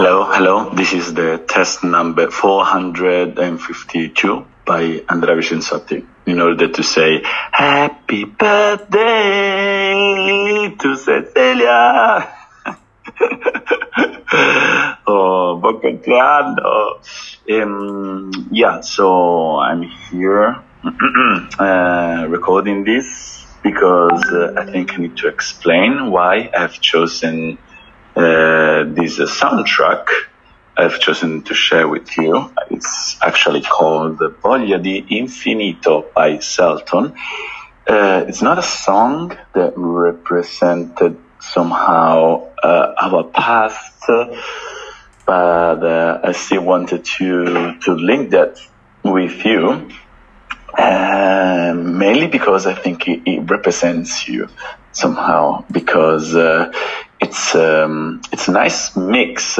Hello, hello. This is the test number 452 by Andrea Vicenzotti in order to say happy birthday to Cecilia. oh, buon compleanno. Um, yeah, so I'm here uh, recording this because uh, I think I need to explain why I've chosen this uh, soundtrack I've chosen to share with you. It's actually called Voglia di Infinito by Selton. Uh, it's not a song that represented somehow uh, our past, but uh, I still wanted to, to link that with you. Uh, mainly because I think it, it, represents you somehow because uh, it's um, it's a nice mix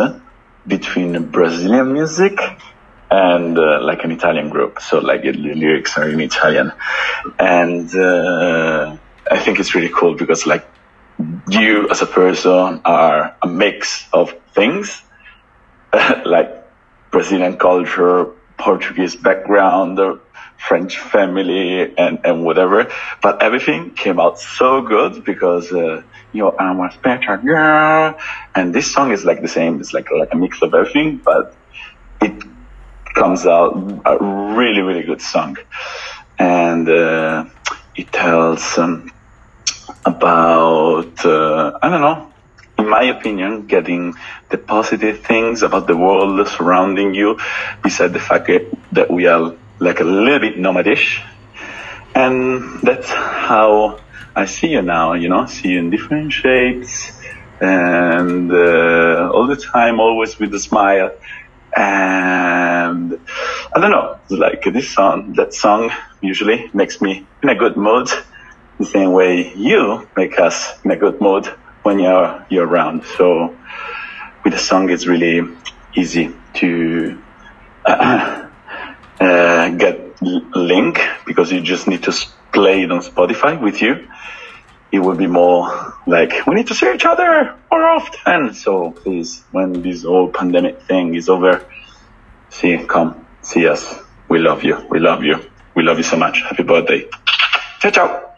between Brazilian music and uh, like an Italian group. So like the lyrics are in Italian, and uh, I think it's really cool because like you as a person are a mix of things like Brazilian culture, Portuguese background, French family and, and whatever. But everything came out so good because, uh, you know, I'm a special girl. And this song is like the same. It's like, like a mix of everything, but it comes out a really, really good song. And, uh, it tells, um, about, uh, I don't know, in my opinion, getting the positive things about the world surrounding you, beside the fact that we are like a little bit nomadish. And that's how I see you now, you know, see you in different shapes and uh, all the time, always with a smile. And I don't know, like this song, that song usually makes me in a good mood, the same way you make us in a good mood when you're, you're around. So with the song, it's really easy to uh, uh, get link because you just need to play it on Spotify with you. It will be more like we need to see each other more often. So please, when this whole pandemic thing is over, see, come see us. We love you. We love you. We love you so much. Happy birthday. Ciao, ciao.